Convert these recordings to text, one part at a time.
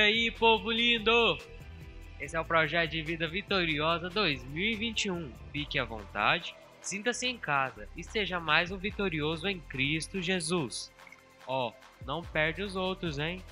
aí, povo lindo? Esse é o projeto de vida vitoriosa 2021. Fique à vontade, sinta-se em casa e seja mais um vitorioso em Cristo Jesus. Ó, oh, não perde os outros, hein?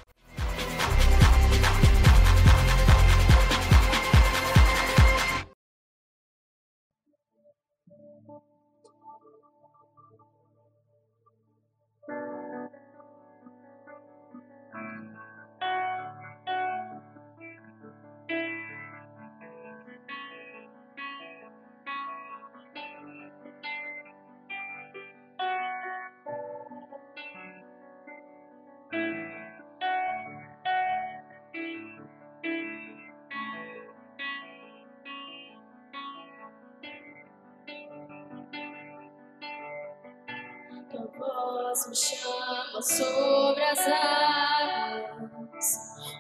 voz me chama sobre as águas,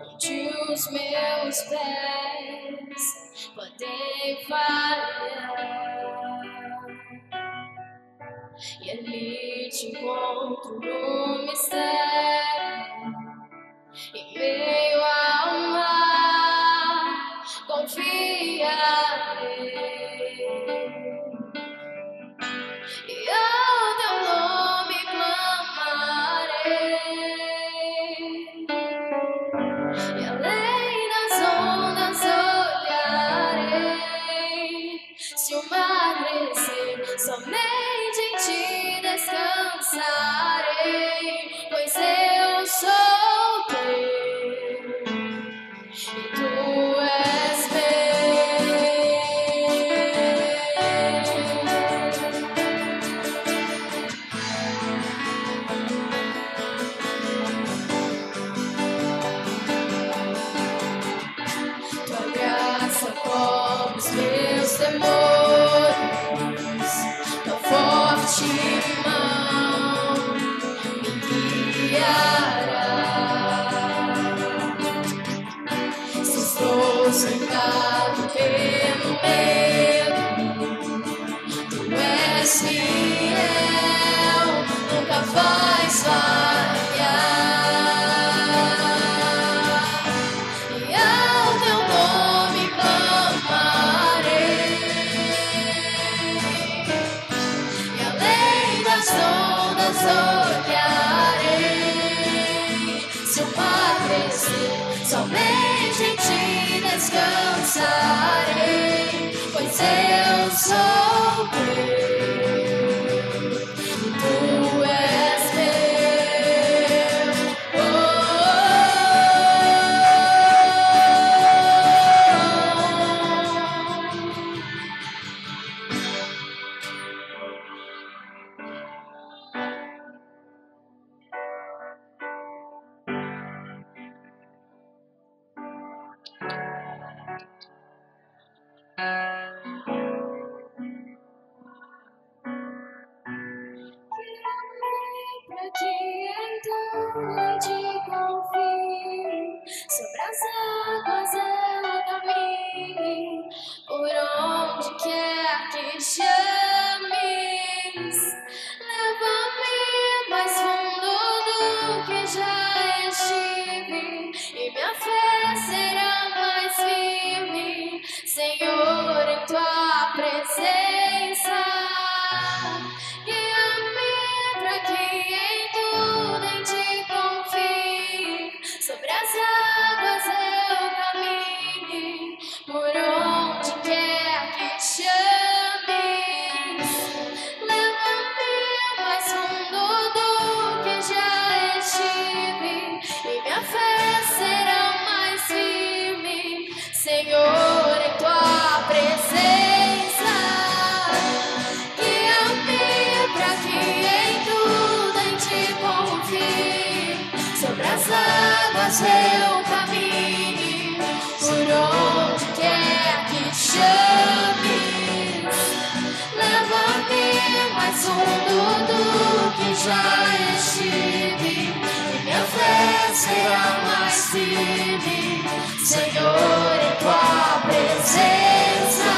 onde os meus pés podem falhar. E ali te encontro no mistério, em meio a seu caminho, por onde quer que chame, Leva-me mais fundo do que já estive, e minha fé será mais firme, Senhor, em tua presença.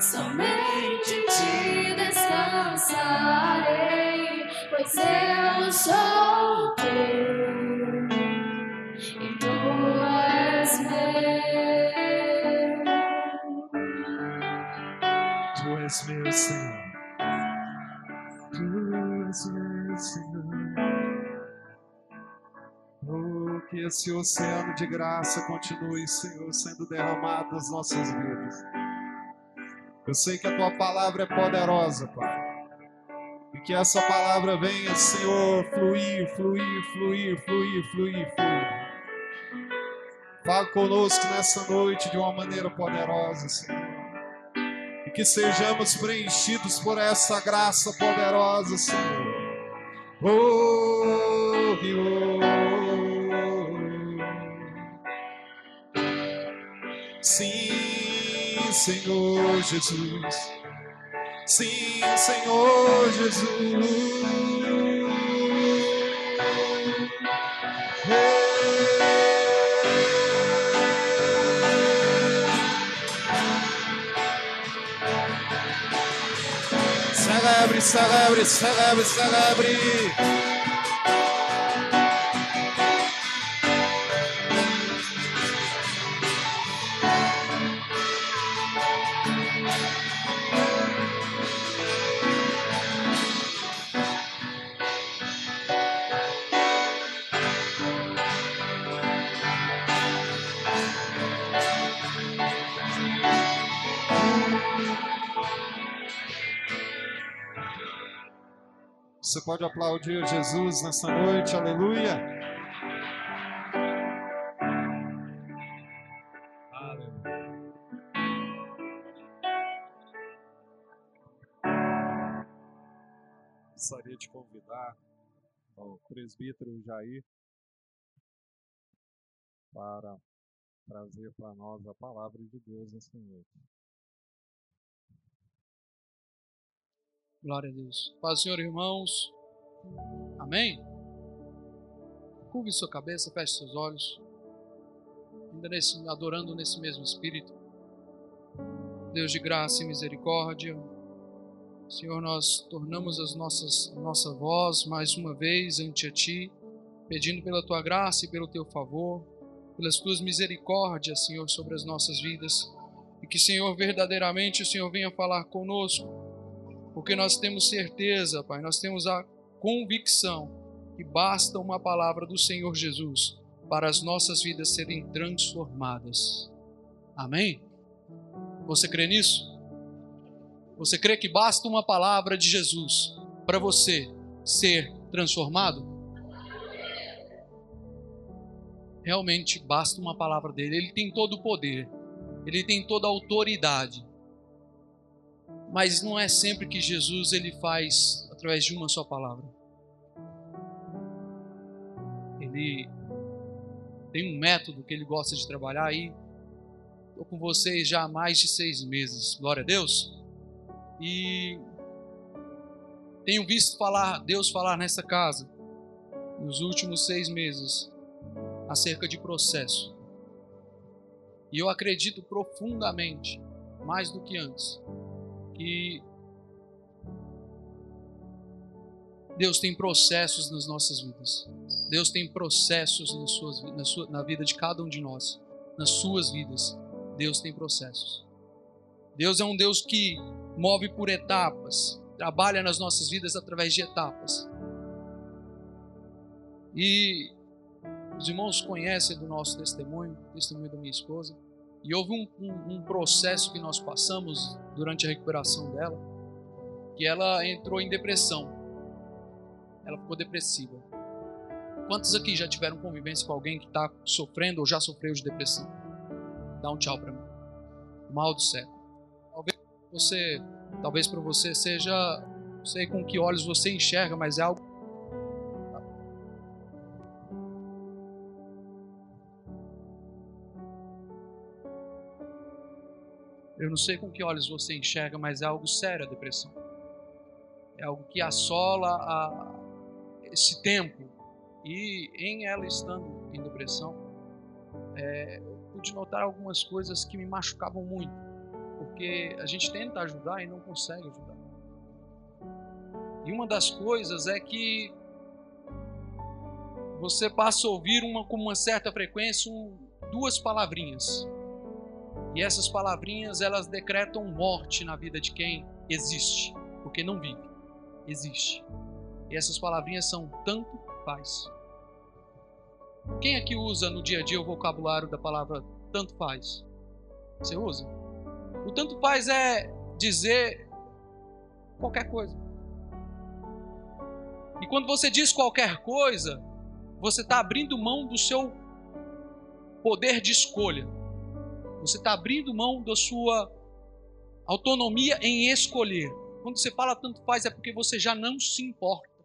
Somente em ti descansarei, pois eu sou teu e tu és meu. Tu és meu Senhor. Tu és meu Senhor. Oh, que esse oceano de graça continue, Senhor, sendo derramado nas nossas vidas. Eu sei que a tua palavra é poderosa, Pai. E que essa palavra venha, Senhor, fluir, fluir, fluir, fluir, fluir, fluir. Fala conosco nessa noite de uma maneira poderosa, Senhor. E que sejamos preenchidos por essa graça poderosa, Senhor. Oh, oh, Senhor Jesus. Sim, Senhor Jesus. Celebre, celebre, celebre, celebre. Pode aplaudir Jesus nessa noite, aleluia. Gostaria de convidar o presbítero Jair para trazer para nós a palavra de Deus nessa noite. Glória a Deus. Paz, Senhor, irmãos. Amém? Curve sua cabeça, feche seus olhos. Ainda nesse, adorando nesse mesmo espírito. Deus de graça e misericórdia. Senhor, nós tornamos as nossas, nossa voz mais uma vez ante a Ti, pedindo pela Tua graça e pelo Teu favor, pelas Tuas misericórdias, Senhor, sobre as nossas vidas. E que, Senhor, verdadeiramente o Senhor venha falar conosco, porque nós temos certeza, Pai, nós temos a convicção que basta uma palavra do Senhor Jesus para as nossas vidas serem transformadas. Amém? Você crê nisso? Você crê que basta uma palavra de Jesus para você ser transformado? Realmente basta uma palavra dele. Ele tem todo o poder, ele tem toda a autoridade. Mas não é sempre que Jesus ele faz através de uma só palavra. Ele tem um método que ele gosta de trabalhar aí. Estou com vocês já há mais de seis meses, glória a Deus. E tenho visto falar Deus falar nessa casa nos últimos seis meses acerca de processo. E eu acredito profundamente, mais do que antes, que Deus tem processos nas nossas vidas. Deus tem processos nas suas, na, sua, na vida de cada um de nós, nas suas vidas. Deus tem processos. Deus é um Deus que move por etapas, trabalha nas nossas vidas através de etapas. E os irmãos conhecem do nosso testemunho, testemunho da minha esposa. E houve um, um, um, processo que nós passamos durante a recuperação dela, que ela entrou em depressão. Ela ficou depressiva. Quantos aqui já tiveram convivência com alguém que está sofrendo ou já sofreu de depressão? Dá um tchau para mim. Mal do século. Talvez você, talvez para você seja, não sei com que olhos você enxerga, mas é algo Eu não sei com que olhos você enxerga, mas é algo sério a depressão. É algo que assola a esse tempo E em ela estando em depressão, é, eu pude notar algumas coisas que me machucavam muito, porque a gente tenta ajudar e não consegue ajudar. E uma das coisas é que você passa a ouvir uma, com uma certa frequência um, duas palavrinhas. E essas palavrinhas elas decretam morte na vida de quem existe, porque não vive, existe. E essas palavrinhas são tanto faz. Quem aqui usa no dia a dia o vocabulário da palavra tanto faz? Você usa? O tanto faz é dizer qualquer coisa. E quando você diz qualquer coisa, você está abrindo mão do seu poder de escolha. Você está abrindo mão da sua autonomia em escolher. Quando você fala tanto faz, é porque você já não se importa.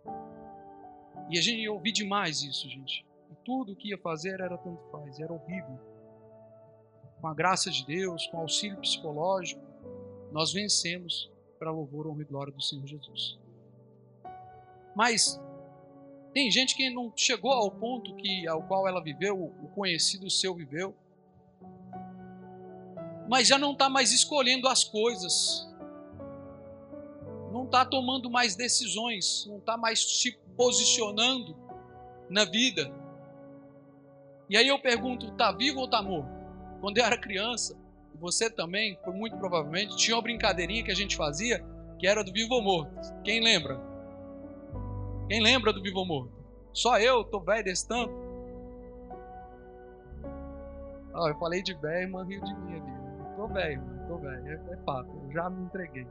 E a gente ouvi demais isso, gente. E tudo o que ia fazer era tanto faz, era horrível. Com a graça de Deus, com auxílio psicológico, nós vencemos para louvor, honra e glória do Senhor Jesus. Mas tem gente que não chegou ao ponto que ao qual ela viveu, o conhecido seu viveu, mas já não está mais escolhendo as coisas, não está tomando mais decisões, não está mais se posicionando na vida. E aí eu pergunto, está vivo ou está morto? Quando eu era criança, você também, muito provavelmente, tinha uma brincadeirinha que a gente fazia que era do vivo ou morto. Quem lembra? Quem lembra do vivo ou morto? Só eu, tô velho desse tanto. Ah, eu falei de velho, irmã riu de mim ali. Tô velho, tô velho. É, é eu já me entreguei.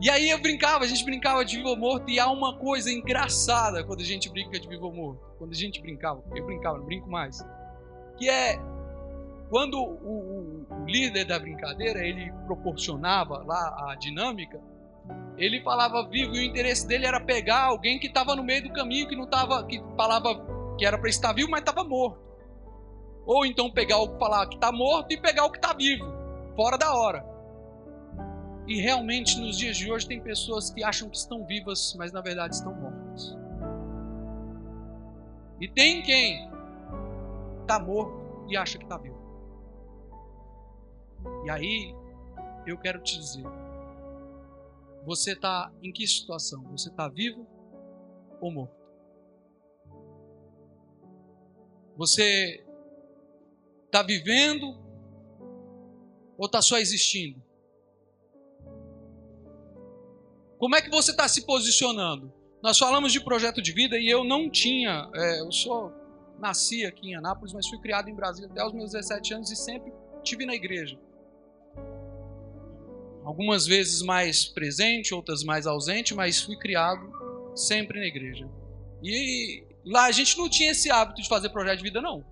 E aí eu brincava, a gente brincava de vivo ou morto, e há uma coisa engraçada quando a gente brinca de vivo ou morto. Quando a gente brincava, eu brincava, não brinco mais. Que é quando o, o, o líder da brincadeira ele proporcionava lá a dinâmica, ele falava vivo e o interesse dele era pegar alguém que estava no meio do caminho, que não estava, que falava que era para estar vivo, mas estava morto. Ou então pegar o que falar que está morto e pegar o que está vivo, fora da hora. E realmente nos dias de hoje tem pessoas que acham que estão vivas, mas na verdade estão mortas. E tem quem está morto e acha que está vivo. E aí eu quero te dizer, você está em que situação? Você está vivo ou morto? Você está vivendo ou está só existindo? Como é que você está se posicionando? Nós falamos de projeto de vida e eu não tinha, é, eu sou nasci aqui em Anápolis, mas fui criado em Brasília até os meus 17 anos e sempre tive na igreja algumas vezes mais presente, outras mais ausente, mas fui criado sempre na igreja. E lá a gente não tinha esse hábito de fazer projeto de vida, não.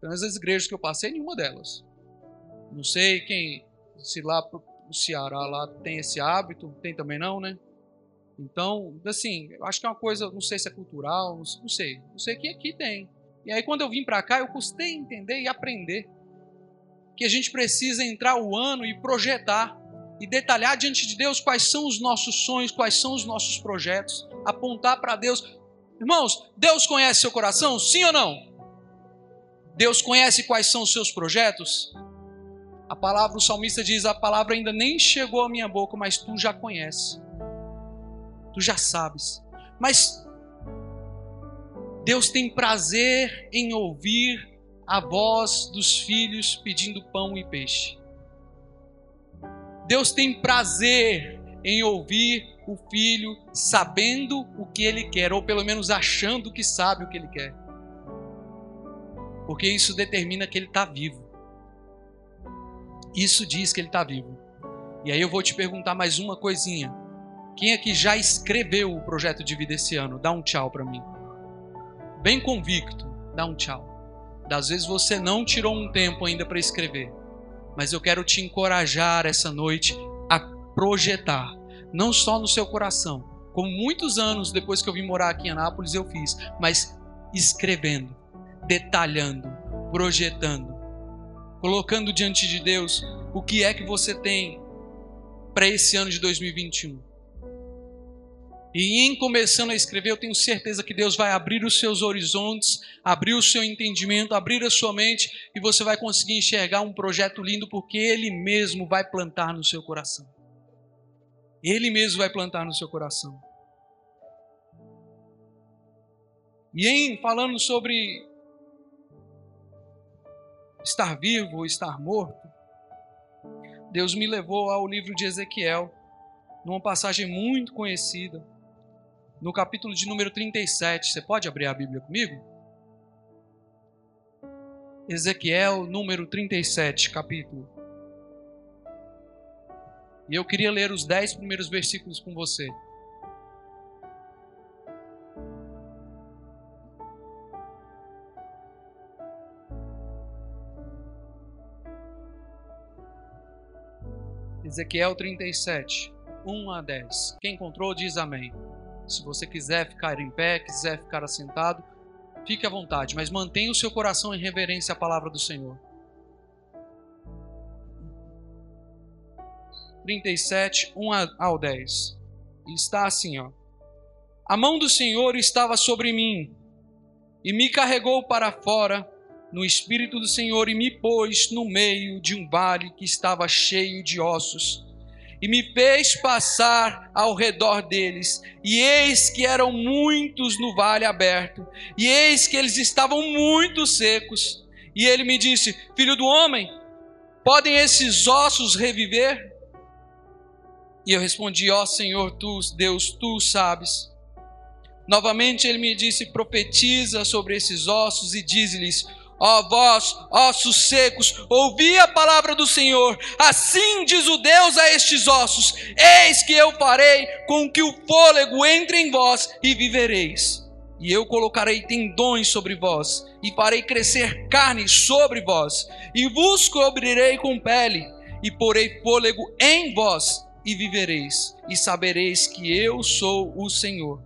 Pelo menos as igrejas que eu passei, nenhuma delas. Não sei quem, se lá no Ceará lá tem esse hábito, tem também não, né? Então, assim, acho que é uma coisa, não sei se é cultural, não sei. Não sei que aqui tem. E aí quando eu vim para cá, eu custei entender e aprender que a gente precisa entrar o ano e projetar e detalhar diante de Deus quais são os nossos sonhos, quais são os nossos projetos, apontar para Deus. Irmãos, Deus conhece seu coração? Sim ou não? Deus conhece quais são os seus projetos? A palavra, o salmista diz: A palavra ainda nem chegou à minha boca, mas tu já conheces, tu já sabes. Mas Deus tem prazer em ouvir a voz dos filhos pedindo pão e peixe. Deus tem prazer em ouvir o filho sabendo o que ele quer, ou pelo menos achando que sabe o que ele quer. Porque isso determina que ele está vivo. Isso diz que ele está vivo. E aí eu vou te perguntar mais uma coisinha. Quem aqui já escreveu o projeto de vida esse ano? Dá um tchau para mim. Bem convicto, dá um tchau. Das vezes você não tirou um tempo ainda para escrever, mas eu quero te encorajar essa noite a projetar, não só no seu coração, como muitos anos depois que eu vim morar aqui em Anápolis eu fiz, mas escrevendo, detalhando, projetando, colocando diante de Deus o que é que você tem para esse ano de 2021. E em começando a escrever, eu tenho certeza que Deus vai abrir os seus horizontes, abrir o seu entendimento, abrir a sua mente e você vai conseguir enxergar um projeto lindo porque Ele mesmo vai plantar no seu coração. Ele mesmo vai plantar no seu coração. E em falando sobre estar vivo ou estar morto, Deus me levou ao livro de Ezequiel, numa passagem muito conhecida no capítulo de número 37. Você pode abrir a Bíblia comigo? Ezequiel, número 37, capítulo. E eu queria ler os dez primeiros versículos com você. Ezequiel 37, 1 a 10. Quem encontrou, diz amém. Se você quiser ficar em pé, quiser ficar assentado, fique à vontade, mas mantenha o seu coração em reverência à palavra do Senhor. 37, 1 ao 10. E está assim, ó. A mão do Senhor estava sobre mim, e me carregou para fora no espírito do Senhor e me pôs no meio de um vale que estava cheio de ossos e me fez passar ao redor deles. E eis que eram muitos no vale aberto, e eis que eles estavam muito secos. E ele me disse: Filho do homem, podem esses ossos reviver? E eu respondi: Ó oh, Senhor, tu, Deus, tu sabes. Novamente ele me disse: Profetiza sobre esses ossos e diz-lhes: Ó vós, ossos secos, ouvi a palavra do Senhor. Assim diz o Deus a estes ossos: Eis que eu farei com que o fôlego entre em vós e vivereis. E eu colocarei tendões sobre vós, e farei crescer carne sobre vós, e vos cobrirei com pele, e porei fôlego em vós, e vivereis, e sabereis que eu sou o Senhor.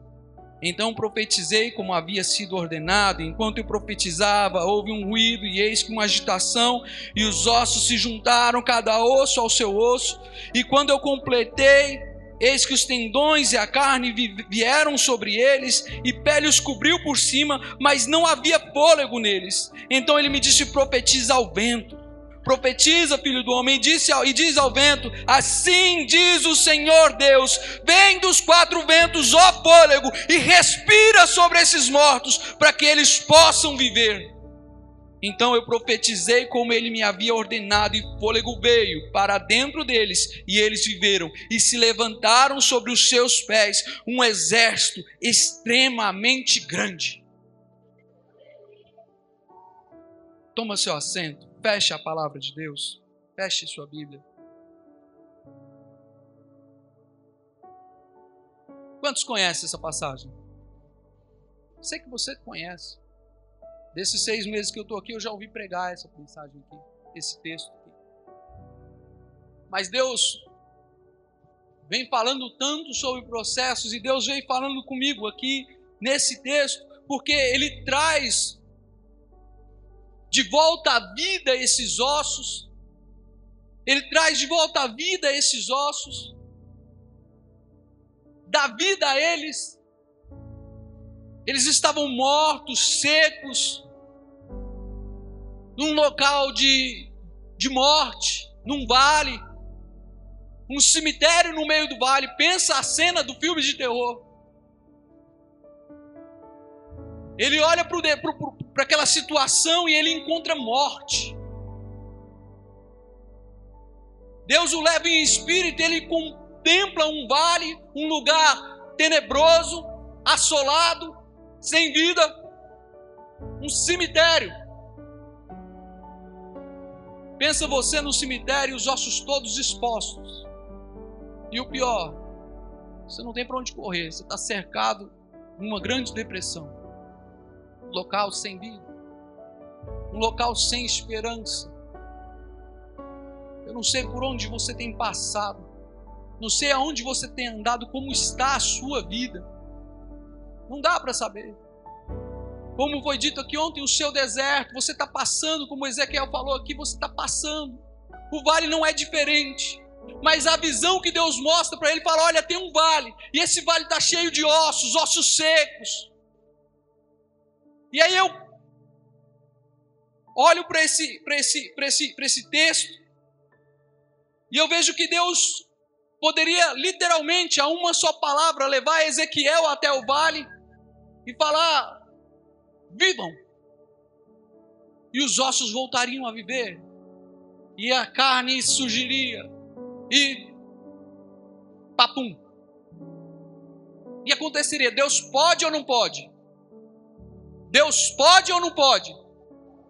Então profetizei como havia sido ordenado. Enquanto eu profetizava, houve um ruído, e eis que uma agitação, e os ossos se juntaram, cada osso ao seu osso. E quando eu completei, eis que os tendões e a carne vieram sobre eles, e pele os cobriu por cima, mas não havia fôlego neles. Então ele me disse: profetiza ao vento. Profetiza, filho do homem, e, disse ao, e diz ao vento: Assim diz o Senhor Deus: Vem dos quatro ventos, ó fôlego, e respira sobre esses mortos, para que eles possam viver. Então eu profetizei como ele me havia ordenado, e fôlego veio para dentro deles, e eles viveram, e se levantaram sobre os seus pés um exército extremamente grande. Toma seu assento. Feche a palavra de Deus. Feche sua Bíblia. Quantos conhecem essa passagem? Sei que você conhece. Desses seis meses que eu estou aqui, eu já ouvi pregar essa mensagem aqui, esse texto aqui. Mas Deus vem falando tanto sobre processos e Deus vem falando comigo aqui nesse texto, porque Ele traz de volta à vida esses ossos, ele traz de volta à vida esses ossos, dá vida a eles. Eles estavam mortos, secos, num local de, de morte, num vale, um cemitério no meio do vale. Pensa a cena do filme de terror. Ele olha para aquela situação e ele encontra morte. Deus o leva em espírito, ele contempla um vale, um lugar tenebroso, assolado, sem vida, um cemitério. Pensa você no cemitério, os ossos todos expostos. E o pior, você não tem para onde correr, você está cercado de uma grande depressão local sem vida, um local sem esperança. Eu não sei por onde você tem passado, não sei aonde você tem andado, como está a sua vida. Não dá para saber. Como foi dito aqui ontem, o seu deserto, você está passando, como Ezequiel falou aqui, você está passando. O vale não é diferente. Mas a visão que Deus mostra para ele fala: olha, tem um vale, e esse vale está cheio de ossos, ossos secos. E aí eu olho para esse, esse, esse, esse texto, e eu vejo que Deus poderia literalmente, a uma só palavra, levar Ezequiel até o vale e falar: vivam. E os ossos voltariam a viver, e a carne surgiria, e papum. E aconteceria: Deus pode ou não pode? Deus pode ou não pode?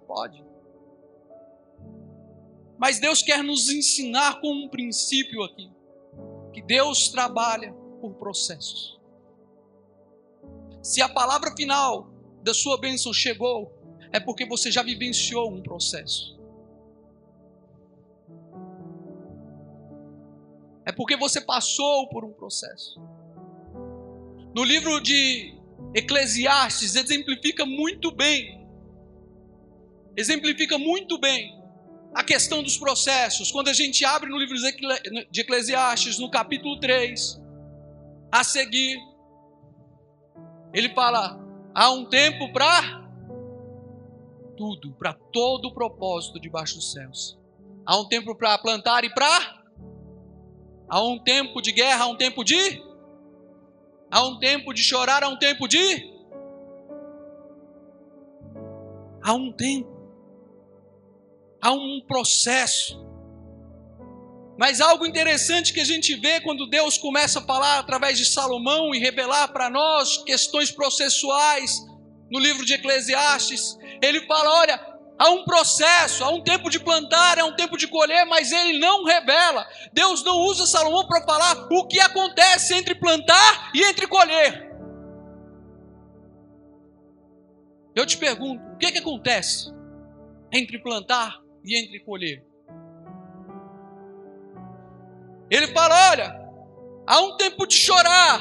Pode. Mas Deus quer nos ensinar com um princípio aqui: que Deus trabalha por processos. Se a palavra final da sua bênção chegou, é porque você já vivenciou um processo. É porque você passou por um processo. No livro de Eclesiastes exemplifica muito bem, exemplifica muito bem a questão dos processos. Quando a gente abre no livro de Eclesiastes, no capítulo 3, a seguir, ele fala: há um tempo para tudo, para todo o propósito debaixo dos céus. Há um tempo para plantar e para. Há um tempo de guerra, há um tempo de. Há um tempo de chorar, há um tempo de. Há um tempo. Há um processo. Mas algo interessante que a gente vê quando Deus começa a falar através de Salomão e revelar para nós questões processuais no livro de Eclesiastes, ele fala: olha, há um processo, há um tempo de plantar, há um tempo de colher, mas ele não revela. Deus não usa Salomão para falar o que acontece entre plantar e entre colher. Eu te pergunto, o que, é que acontece entre plantar e entre colher? Ele fala: olha, há um tempo de chorar,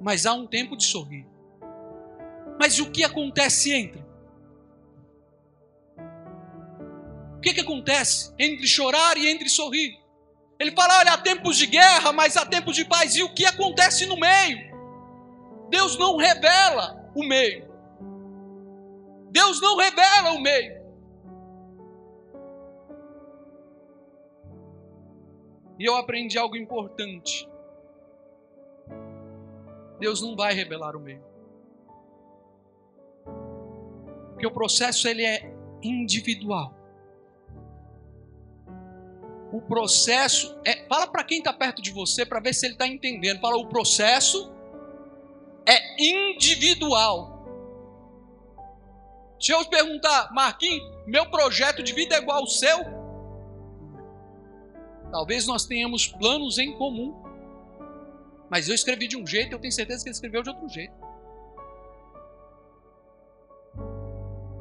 mas há um tempo de sorrir. Mas o que acontece entre? O que, que acontece entre chorar e entre sorrir? Ele fala: olha, há tempos de guerra, mas há tempos de paz. E o que acontece no meio? Deus não revela o meio. Deus não revela o meio. E eu aprendi algo importante. Deus não vai revelar o meio. Porque o processo ele é individual. O processo é. Fala para quem está perto de você para ver se ele está entendendo. Fala, o processo é individual. Se eu perguntar, Marquinhos, meu projeto de vida é igual ao seu? Talvez nós tenhamos planos em comum. Mas eu escrevi de um jeito, eu tenho certeza que ele escreveu de outro jeito.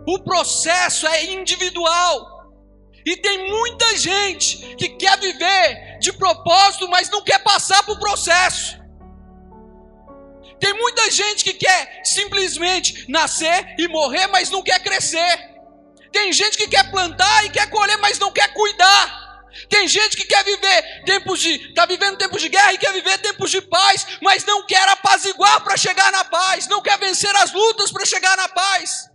O processo é individual. E tem muita gente que quer viver de propósito, mas não quer passar por processo. Tem muita gente que quer simplesmente nascer e morrer, mas não quer crescer. Tem gente que quer plantar e quer colher, mas não quer cuidar. Tem gente que quer viver tempos de. está vivendo tempos de guerra e quer viver tempos de paz, mas não quer apaziguar para chegar na paz, não quer vencer as lutas para chegar na paz.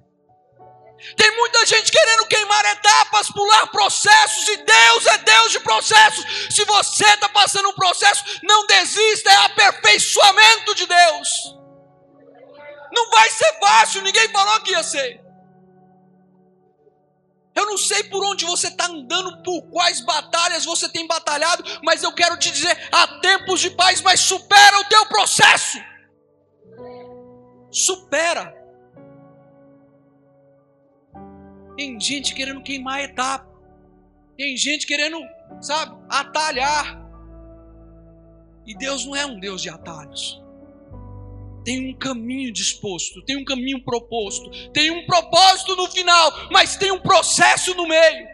Tem muita gente querendo queimar etapas, pular processos, e Deus é Deus de processos. Se você está passando um processo, não desista, é aperfeiçoamento de Deus. Não vai ser fácil, ninguém falou que ia ser. Eu não sei por onde você está andando, por quais batalhas você tem batalhado, mas eu quero te dizer: há tempos de paz, mas supera o teu processo. Supera. Tem gente querendo queimar a etapa. Tem gente querendo, sabe, atalhar. E Deus não é um Deus de atalhos tem um caminho disposto, tem um caminho proposto, tem um propósito no final, mas tem um processo no meio.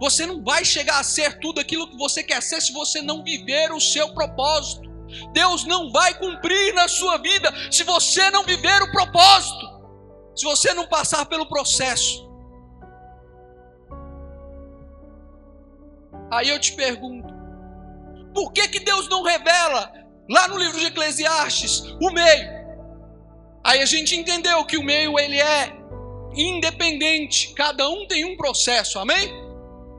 Você não vai chegar a ser tudo aquilo que você quer ser se você não viver o seu propósito. Deus não vai cumprir na sua vida se você não viver o propósito, se você não passar pelo processo. Aí eu te pergunto: por que, que Deus não revela lá no livro de Eclesiastes o meio? Aí a gente entendeu que o meio ele é independente, cada um tem um processo, amém?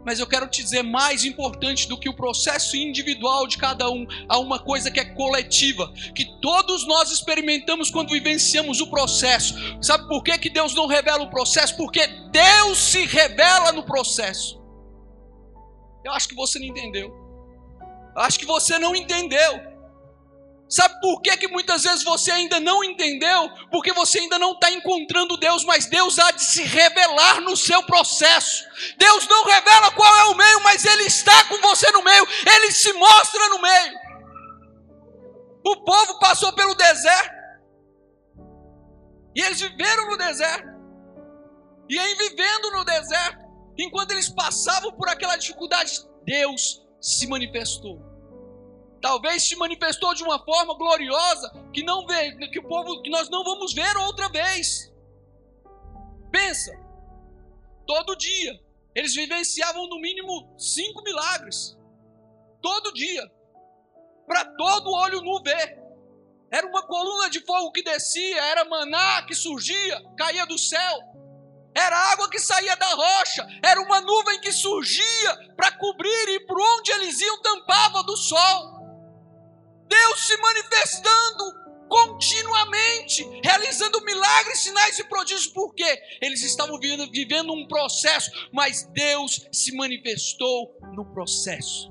Mas eu quero te dizer, mais importante do que o processo individual de cada um, há uma coisa que é coletiva, que todos nós experimentamos quando vivenciamos o processo. Sabe por que, que Deus não revela o processo? Porque Deus se revela no processo. Eu acho que você não entendeu. Eu acho que você não entendeu. Sabe por que, que muitas vezes você ainda não entendeu? Porque você ainda não está encontrando Deus, mas Deus há de se revelar no seu processo. Deus não revela qual é o meio, mas Ele está com você no meio, Ele se mostra no meio. O povo passou pelo deserto, e eles viveram no deserto, e em vivendo no deserto, enquanto eles passavam por aquela dificuldade, Deus se manifestou. Talvez se manifestou de uma forma gloriosa que não vê, que o povo que nós não vamos ver outra vez. Pensa, todo dia eles vivenciavam no mínimo cinco milagres, todo dia, para todo olho nu ver. Era uma coluna de fogo que descia, era maná que surgia, caía do céu, era água que saía da rocha, era uma nuvem que surgia para cobrir e por onde eles iam tampava do sol. Deus se manifestando continuamente, realizando milagres, sinais e prodígios, porque eles estavam vivendo, vivendo um processo, mas Deus se manifestou no processo.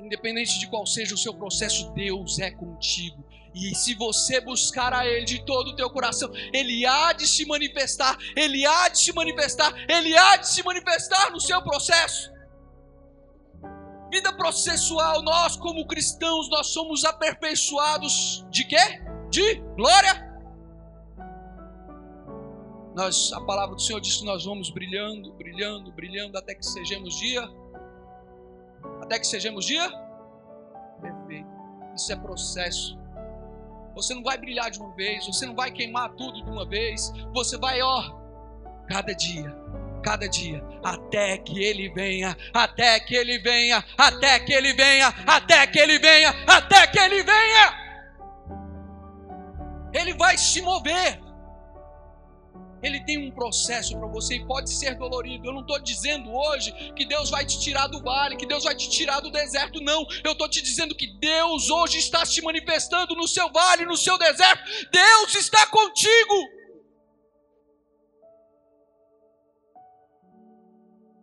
Independente de qual seja o seu processo, Deus é contigo. E se você buscar a Ele de todo o teu coração, Ele há de se manifestar, Ele há de se manifestar, Ele há de se manifestar no seu processo vida processual, nós como cristãos, nós somos aperfeiçoados de quê? De glória. Nós, a palavra do Senhor diz que nós vamos brilhando, brilhando, brilhando até que sejamos dia. Até que sejamos dia? Perfeito. Isso é processo. Você não vai brilhar de uma vez, você não vai queimar tudo de uma vez. Você vai, ó, cada dia cada dia, até que ele venha, até que ele venha, até que ele venha, até que ele venha, até que ele venha. Ele vai se mover. Ele tem um processo para você e pode ser dolorido. Eu não estou dizendo hoje que Deus vai te tirar do vale, que Deus vai te tirar do deserto, não. Eu estou te dizendo que Deus hoje está se manifestando no seu vale, no seu deserto. Deus está contigo.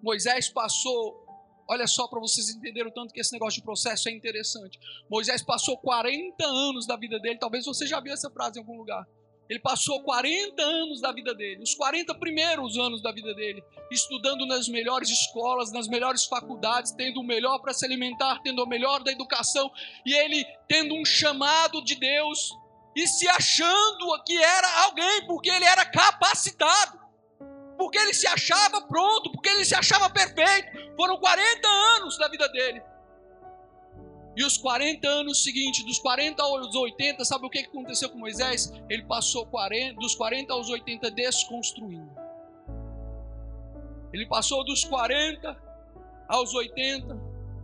Moisés passou, olha só para vocês entenderem o tanto que esse negócio de processo é interessante. Moisés passou 40 anos da vida dele, talvez você já viu essa frase em algum lugar. Ele passou 40 anos da vida dele, os 40 primeiros anos da vida dele, estudando nas melhores escolas, nas melhores faculdades, tendo o melhor para se alimentar, tendo o melhor da educação, e ele tendo um chamado de Deus e se achando que era alguém, porque ele era capacitado porque ele se achava pronto, porque ele se achava perfeito. Foram 40 anos da vida dele. E os 40 anos seguintes, dos 40 aos 80, sabe o que aconteceu com Moisés? Ele passou 40, dos 40 aos 80 desconstruindo. Ele passou dos 40 aos 80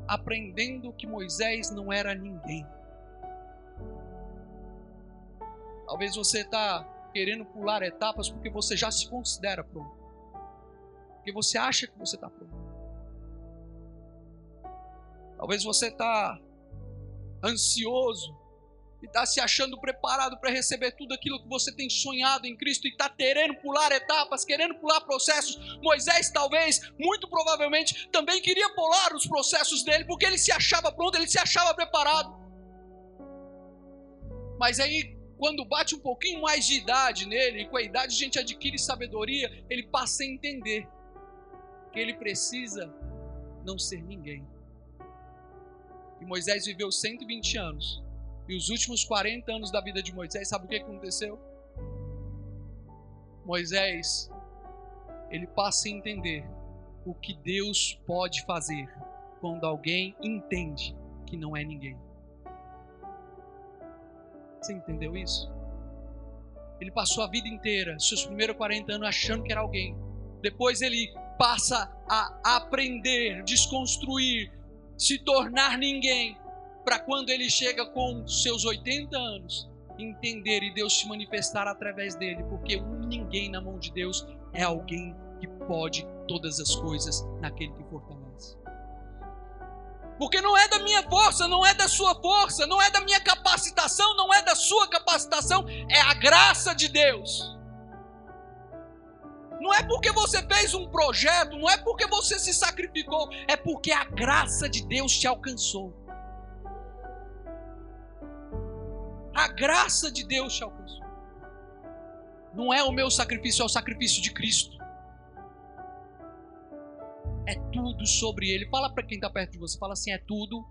aprendendo que Moisés não era ninguém. Talvez você está querendo pular etapas porque você já se considera pronto. Porque você acha que você está pronto. Talvez você está ansioso e está se achando preparado para receber tudo aquilo que você tem sonhado em Cristo e está querendo pular etapas, querendo pular processos. Moisés, talvez, muito provavelmente, também queria pular os processos dele, porque ele se achava pronto, ele se achava preparado. Mas aí, quando bate um pouquinho mais de idade nele, e com a idade a gente adquire sabedoria, ele passa a entender que ele precisa não ser ninguém. E Moisés viveu 120 anos. E os últimos 40 anos da vida de Moisés, sabe o que aconteceu? Moisés, ele passa a entender o que Deus pode fazer quando alguém entende que não é ninguém. Você entendeu isso? Ele passou a vida inteira, seus primeiros 40 anos, achando que era alguém. Depois ele passa a aprender, desconstruir, se tornar ninguém, para quando ele chega com seus 80 anos, entender e Deus se manifestar através dele, porque um ninguém na mão de Deus é alguém que pode todas as coisas naquele que fortalece. Porque não é da minha força, não é da sua força, não é da minha capacitação, não é da sua capacitação, é a graça de Deus. Não é porque você fez um projeto, não é porque você se sacrificou, é porque a graça de Deus te alcançou. A graça de Deus te alcançou. Não é o meu sacrifício, é o sacrifício de Cristo. É tudo sobre Ele. Fala para quem está perto de você, fala assim: é tudo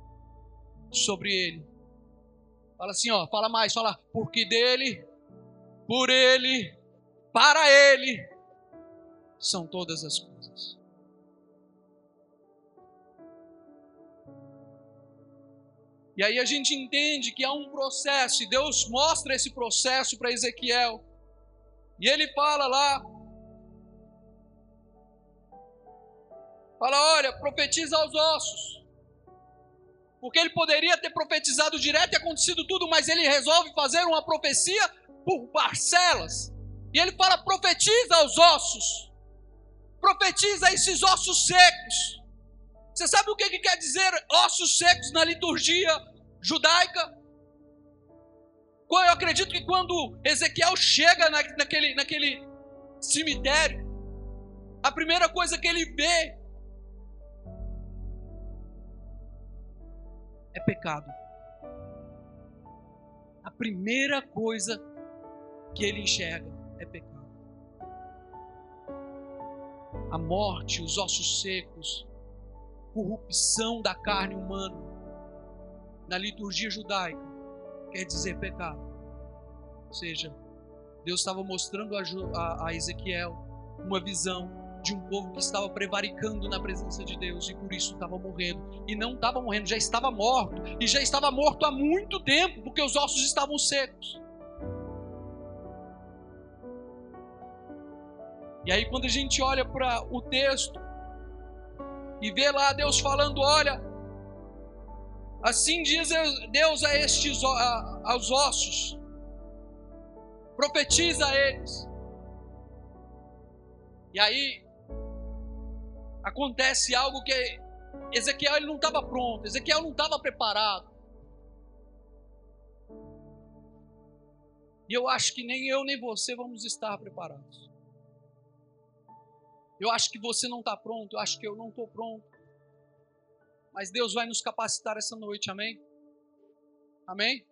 sobre Ele. Fala assim, ó, fala mais, fala, porque dele, por Ele, para Ele são todas as coisas. E aí a gente entende que há um processo, e Deus mostra esse processo para Ezequiel. E ele fala lá, fala, olha, profetiza aos ossos. Porque ele poderia ter profetizado direto e acontecido tudo, mas ele resolve fazer uma profecia por parcelas. E ele fala, profetiza aos ossos. Profetiza esses ossos secos. Você sabe o que, que quer dizer ossos secos na liturgia judaica? Eu acredito que quando Ezequiel chega na, naquele, naquele cemitério, a primeira coisa que ele vê é pecado. A primeira coisa que ele enxerga é pecado. A morte, os ossos secos, corrupção da carne humana na liturgia judaica quer dizer pecado. Ou seja, Deus estava mostrando a, Ezequiel uma visão de um povo que estava prevaricando na presença de Deus e por isso estava morrendo. E não estava morrendo, já estava morto. E já estava morto há muito tempo, porque os ossos estavam secos. E aí, quando a gente olha para o texto, e vê lá Deus falando: olha, assim diz Deus a estes a, aos ossos, profetiza a eles. E aí acontece algo que Ezequiel ele não estava pronto, Ezequiel não estava preparado. E eu acho que nem eu nem você vamos estar preparados. Eu acho que você não está pronto, eu acho que eu não estou pronto. Mas Deus vai nos capacitar essa noite, amém? Amém?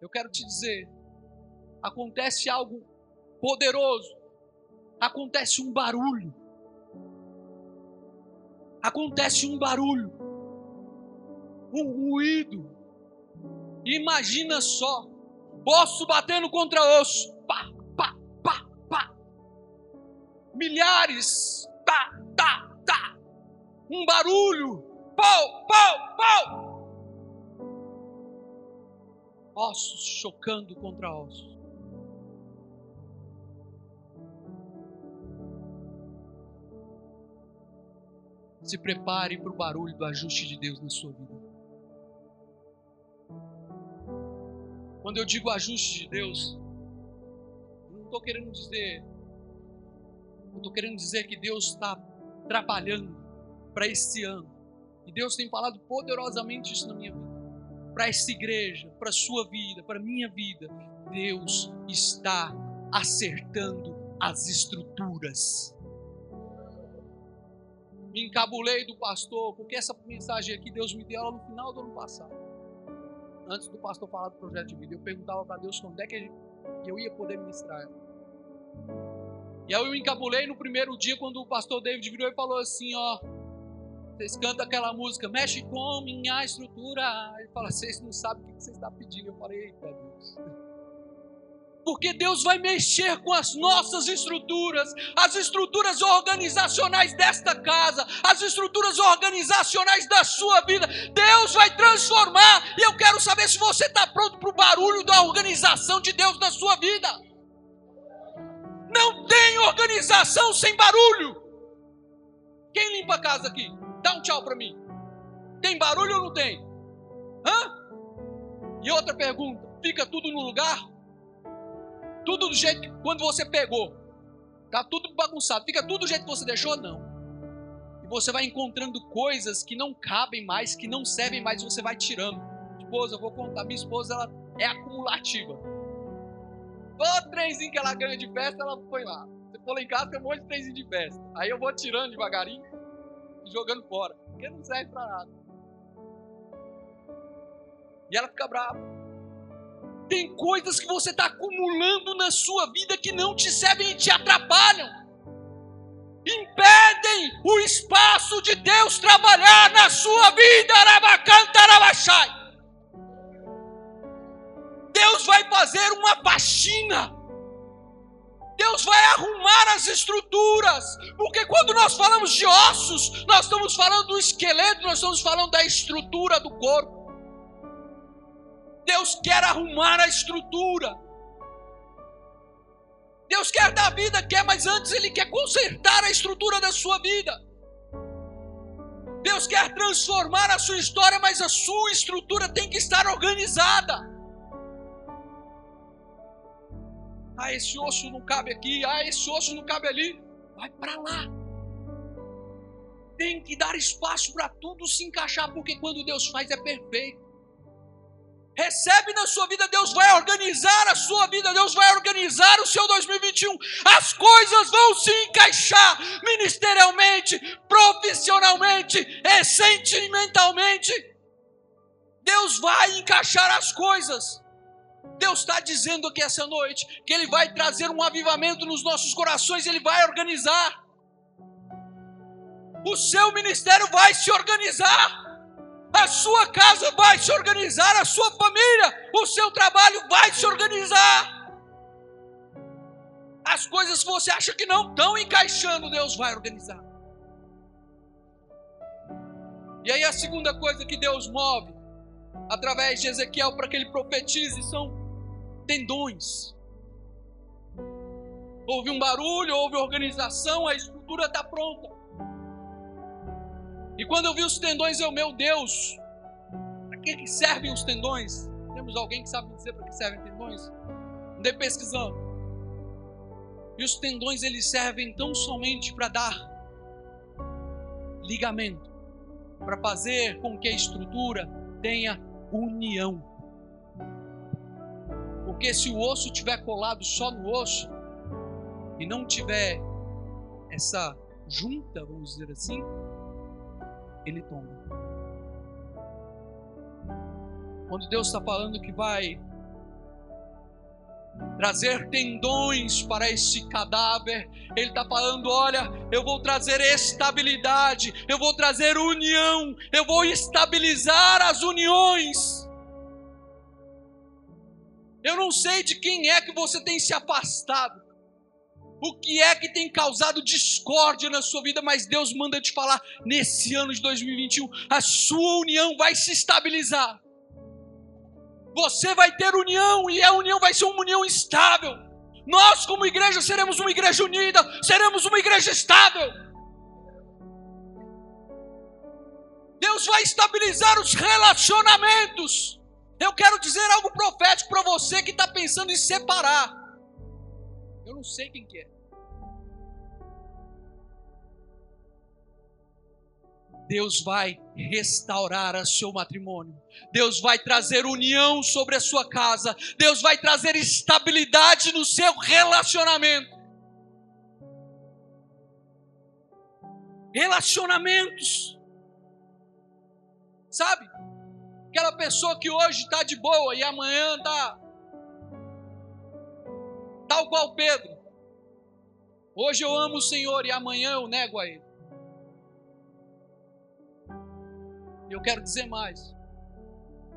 Eu quero te dizer: acontece algo poderoso, acontece um barulho, acontece um barulho, um ruído. Imagina só, osso batendo contra osso, pá, milhares, tá, tá, tá, um barulho, pau, pau, pau, ossos chocando contra ossos. Se prepare para o barulho do ajuste de Deus na sua vida. Quando eu digo ajuste de Deus, eu não estou querendo dizer eu estou querendo dizer que Deus está trabalhando para esse ano. E Deus tem falado poderosamente isso na minha vida. Para essa igreja, para a sua vida, para a minha vida. Deus está acertando as estruturas. Me encabulei do pastor, porque essa mensagem aqui Deus me deu ela no final do ano passado. Antes do pastor falar do projeto de vida, eu perguntava para Deus quando é que eu ia poder ministrar ela. E aí eu encabulei no primeiro dia quando o pastor David virou e falou assim, ó, vocês cantam aquela música, mexe com minha estrutura. Ele fala, vocês não sabem o que vocês estão pedindo. Eu falei, eita Deus. Porque Deus vai mexer com as nossas estruturas, as estruturas organizacionais desta casa, as estruturas organizacionais da sua vida. Deus vai transformar. E eu quero saber se você está pronto para o barulho da organização de Deus na sua vida. Não tem organização sem barulho. Quem limpa a casa aqui? Dá um tchau para mim. Tem barulho ou não tem? Hã? E outra pergunta: fica tudo no lugar? Tudo do jeito que quando você pegou, tá tudo bagunçado. Fica tudo do jeito que você deixou? Não. E você vai encontrando coisas que não cabem mais, que não servem mais, você vai tirando. Esposa, eu vou contar, minha esposa ela é acumulativa. Todo trenzinho que ela ganha de festa, ela põe lá. Você for lá em casa, tem um monte de trenzinho de festa. Aí eu vou tirando devagarinho e jogando fora. Porque não serve pra nada. E ela fica brava. Tem coisas que você está acumulando na sua vida que não te servem e te atrapalham. Impedem o espaço de Deus trabalhar na sua vida. Arabacanta, arabachai. Vai fazer uma faxina. Deus vai arrumar as estruturas, porque quando nós falamos de ossos, nós estamos falando do esqueleto, nós estamos falando da estrutura do corpo. Deus quer arrumar a estrutura. Deus quer dar vida, quer, mas antes Ele quer consertar a estrutura da sua vida. Deus quer transformar a sua história, mas a sua estrutura tem que estar organizada. Ah, esse osso não cabe aqui. Ah, esse osso não cabe ali. Vai para lá. Tem que dar espaço para tudo se encaixar, porque quando Deus faz é perfeito. Recebe na sua vida, Deus vai organizar a sua vida, Deus vai organizar o seu 2021. As coisas vão se encaixar ministerialmente, profissionalmente sentimentalmente. Deus vai encaixar as coisas. Deus está dizendo aqui essa noite que Ele vai trazer um avivamento nos nossos corações, Ele vai organizar. O seu ministério vai se organizar, a sua casa vai se organizar, a sua família, o seu trabalho vai se organizar. As coisas que você acha que não estão encaixando, Deus vai organizar. E aí a segunda coisa que Deus move através de Ezequiel para que ele profetize são tendões. Houve um barulho, houve organização, a estrutura está pronta. E quando eu vi os tendões, eu, meu Deus, para que, que servem os tendões? Temos alguém que sabe dizer para que servem tendões? Andei pesquisando. E os tendões eles servem tão somente para dar ligamento, para fazer com que a estrutura tenha união. Porque se o osso tiver colado só no osso e não tiver essa junta, vamos dizer assim, ele tomba. Quando Deus está falando que vai trazer tendões para esse cadáver. Ele está falando: olha, eu vou trazer estabilidade, eu vou trazer união, eu vou estabilizar as uniões. Eu não sei de quem é que você tem se afastado. O que é que tem causado discórdia na sua vida, mas Deus manda te falar nesse ano de 2021, a sua união vai se estabilizar. Você vai ter união e a união vai ser uma união estável. Nós, como igreja, seremos uma igreja unida, seremos uma igreja estável. Deus vai estabilizar os relacionamentos. Eu quero dizer algo profético para você que está pensando em separar. Eu não sei quem que é. Deus vai restaurar o seu matrimônio. Deus vai trazer união sobre a sua casa. Deus vai trazer estabilidade no seu relacionamento. Relacionamentos. Sabe? Aquela pessoa que hoje está de boa e amanhã está tal qual Pedro. Hoje eu amo o Senhor e amanhã eu nego a Ele. Eu quero dizer mais.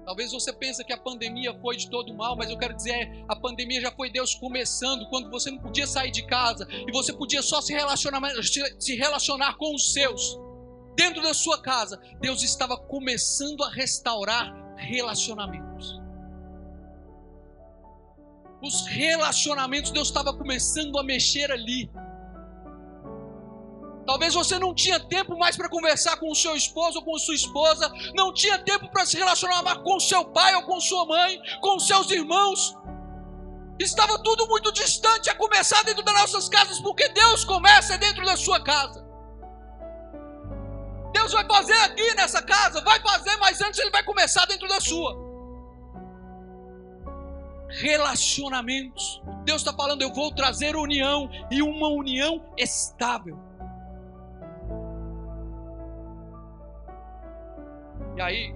Talvez você pense que a pandemia foi de todo mal, mas eu quero dizer, a pandemia já foi Deus começando, quando você não podia sair de casa e você podia só se relacionar, se relacionar com os seus dentro da sua casa, Deus estava começando a restaurar relacionamentos. Os relacionamentos, Deus estava começando a mexer ali. Talvez você não tinha tempo mais para conversar com o seu esposo ou com sua esposa, não tinha tempo para se relacionar mais com seu pai ou com sua mãe, com seus irmãos. Estava tudo muito distante a começar dentro das nossas casas, porque Deus começa dentro da sua casa. Deus vai fazer aqui nessa casa, vai fazer, mas antes Ele vai começar dentro da sua. Relacionamentos. Deus está falando, eu vou trazer união e uma união estável. E aí,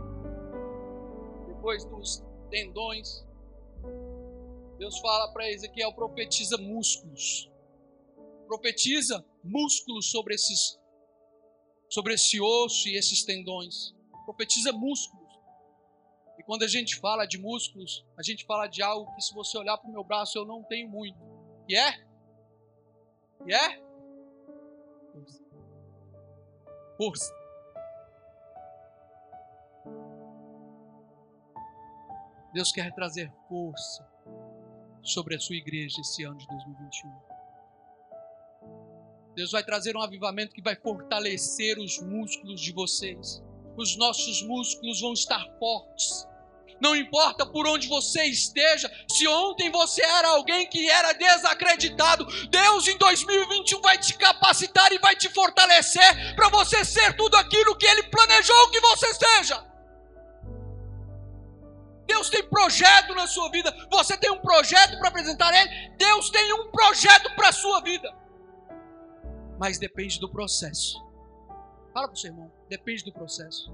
depois dos tendões, Deus fala para Ezequiel: profetiza músculos. Profetiza músculos sobre esses sobre esse osso e esses tendões. Profetiza músculos. E quando a gente fala de músculos, a gente fala de algo que se você olhar para o meu braço eu não tenho muito. E é? E é? Força. Deus quer trazer força sobre a sua igreja esse ano de 2021. Deus vai trazer um avivamento que vai fortalecer os músculos de vocês. Os nossos músculos vão estar fortes. Não importa por onde você esteja, se ontem você era alguém que era desacreditado, Deus em 2021 vai te capacitar e vai te fortalecer para você ser tudo aquilo que Ele planejou que você seja. Deus tem projeto na sua vida. Você tem um projeto para apresentar a Ele. Deus tem um projeto para a sua vida. Mas depende do processo. Fala para o seu irmão. Depende do processo.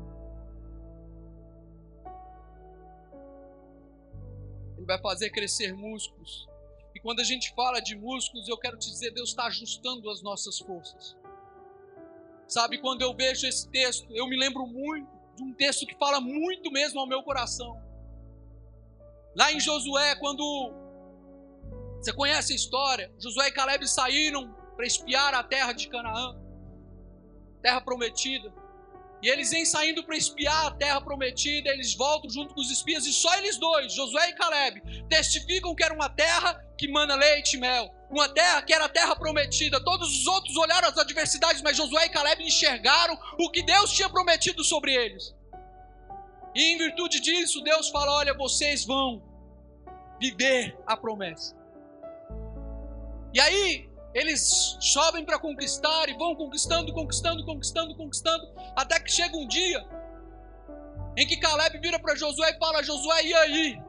Ele vai fazer crescer músculos. E quando a gente fala de músculos, eu quero te dizer, Deus está ajustando as nossas forças. Sabe, quando eu vejo esse texto, eu me lembro muito de um texto que fala muito mesmo ao meu coração. Lá em Josué, quando você conhece a história, Josué e Caleb saíram para espiar a terra de Canaã, terra prometida. E eles vêm saindo para espiar a terra prometida, eles voltam junto com os espias, e só eles dois, Josué e Caleb, testificam que era uma terra que mana leite e mel, uma terra que era a terra prometida. Todos os outros olharam as adversidades, mas Josué e Caleb enxergaram o que Deus tinha prometido sobre eles. E em virtude disso, Deus fala: olha, vocês vão viver a promessa. E aí, eles sobem para conquistar e vão conquistando, conquistando, conquistando, conquistando, até que chega um dia em que Caleb vira para Josué e fala: Josué, e aí?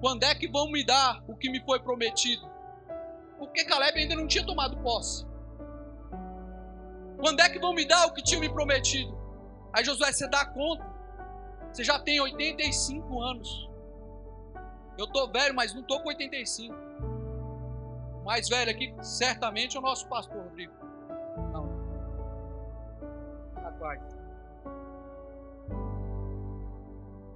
Quando é que vão me dar o que me foi prometido? Porque Caleb ainda não tinha tomado posse. Quando é que vão me dar o que tinha me prometido? Aí Josué, você dá conta? Você já tem 85 anos. Eu tô velho, mas não tô com 85. Mais velho aqui, certamente, é o nosso pastor Rodrigo. Não. Rapaz.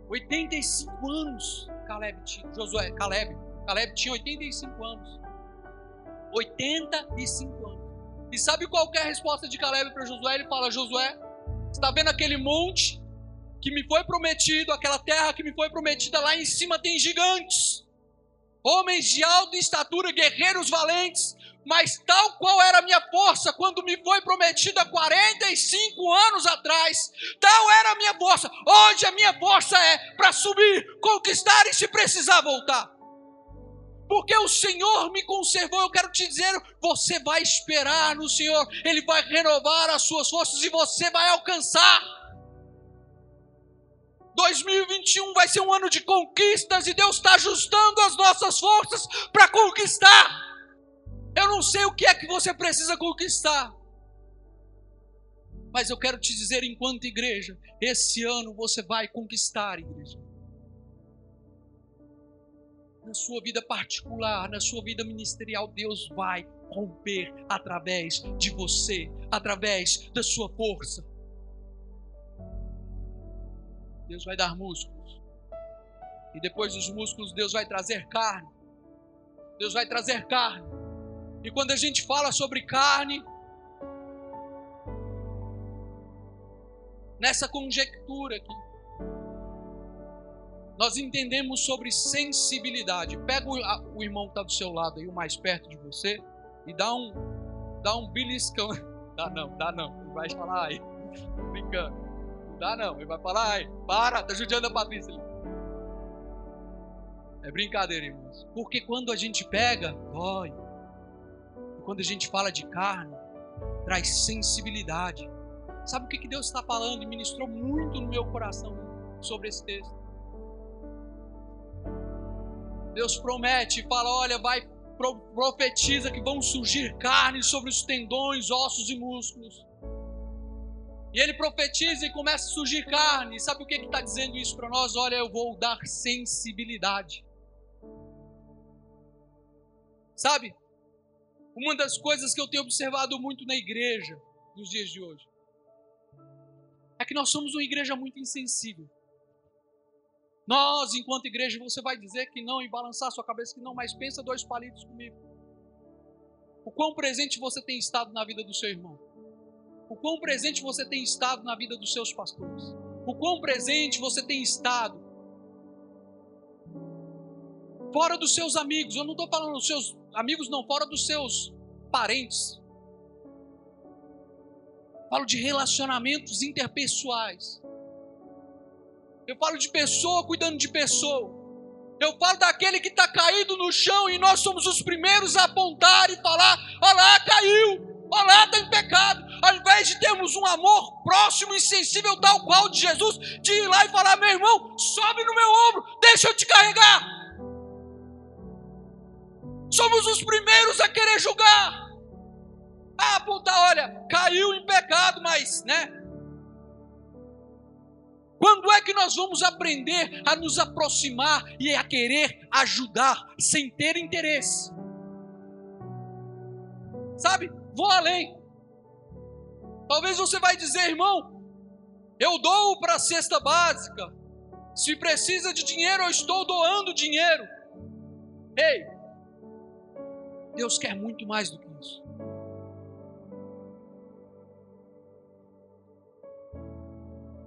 85 anos Caleb tinha. Josué, Caleb. Caleb tinha 85 anos. 85 anos. E sabe qual é a resposta de Caleb para Josué? Ele fala: Josué, está vendo aquele monte que me foi prometido, aquela terra que me foi prometida, lá em cima tem gigantes, homens de alta estatura, guerreiros valentes, mas tal qual era a minha força quando me foi prometida 45 anos atrás, tal era a minha força. Hoje a minha força é para subir, conquistar e se precisar voltar. Porque o Senhor me conservou, eu quero te dizer, você vai esperar no Senhor, Ele vai renovar as suas forças e você vai alcançar. 2021 vai ser um ano de conquistas e Deus está ajustando as nossas forças para conquistar. Eu não sei o que é que você precisa conquistar, mas eu quero te dizer, enquanto igreja, esse ano você vai conquistar, igreja. Na sua vida particular, na sua vida ministerial, Deus vai romper através de você, através da sua força. Deus vai dar músculos. E depois dos músculos, Deus vai trazer carne. Deus vai trazer carne. E quando a gente fala sobre carne, nessa conjectura aqui, nós entendemos sobre sensibilidade. Pega o, irmão que está do seu lado aí, o mais perto de você, e dá um, dá um beliscão. Dá não, dá não. Vai falar aí. Brincando. Dá não. Ele vai falar aí. Para, tá judiando a Patrícia. É brincadeira, irmãos. Porque quando a gente pega, dói. E quando a gente fala de carne, traz sensibilidade. Sabe o que Deus está falando e ministrou muito no meu coração sobre esse texto? Deus promete, fala: olha, vai, profetiza que vão surgir carnes sobre os tendões, ossos e músculos. E ele profetiza e começa a surgir carne. Sabe o que está dizendo isso para nós? Olha, eu vou dar sensibilidade. Sabe? Uma das coisas que eu tenho observado muito na igreja nos dias de hoje é que nós somos uma igreja muito insensível. Nós, enquanto igreja, você vai dizer que não e balançar sua cabeça que não, mas pensa dois palitos comigo. O quão presente você tem estado na vida do seu irmão? O quão presente você tem estado na vida dos seus pastores? O quão presente você tem estado fora dos seus amigos? Eu não estou falando dos seus amigos, não, fora dos seus parentes. Falo de relacionamentos interpessoais. Eu falo de pessoa cuidando de pessoa. Eu falo daquele que está caído no chão e nós somos os primeiros a apontar e falar: olha lá, caiu, está em pecado. Ao invés de termos um amor próximo e sensível, tal qual de Jesus, de ir lá e falar: meu irmão, sobe no meu ombro, deixa eu te carregar. Somos os primeiros a querer julgar. A apontar: olha, caiu em pecado, mas, né? Quando é que nós vamos aprender a nos aproximar e a querer ajudar sem ter interesse? Sabe? Vou além. Talvez você vai dizer, irmão, eu dou para a cesta básica. Se precisa de dinheiro, eu estou doando dinheiro. Ei, Deus quer muito mais do que isso.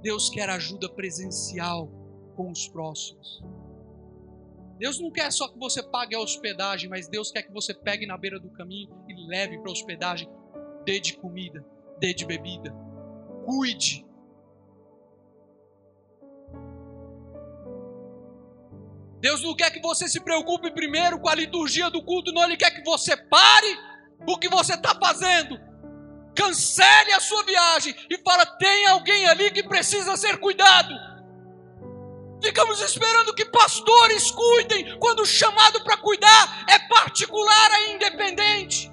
Deus quer ajuda presencial com os próximos. Deus não quer só que você pague a hospedagem, mas Deus quer que você pegue na beira do caminho e leve para a hospedagem. Dê de comida, dê de bebida. Cuide. Deus não quer que você se preocupe primeiro com a liturgia do culto, não. Ele quer que você pare o que você está fazendo cancele a sua viagem e fala: tem alguém ali que precisa ser cuidado. Ficamos esperando que pastores cuidem, quando o chamado para cuidar é particular e independente.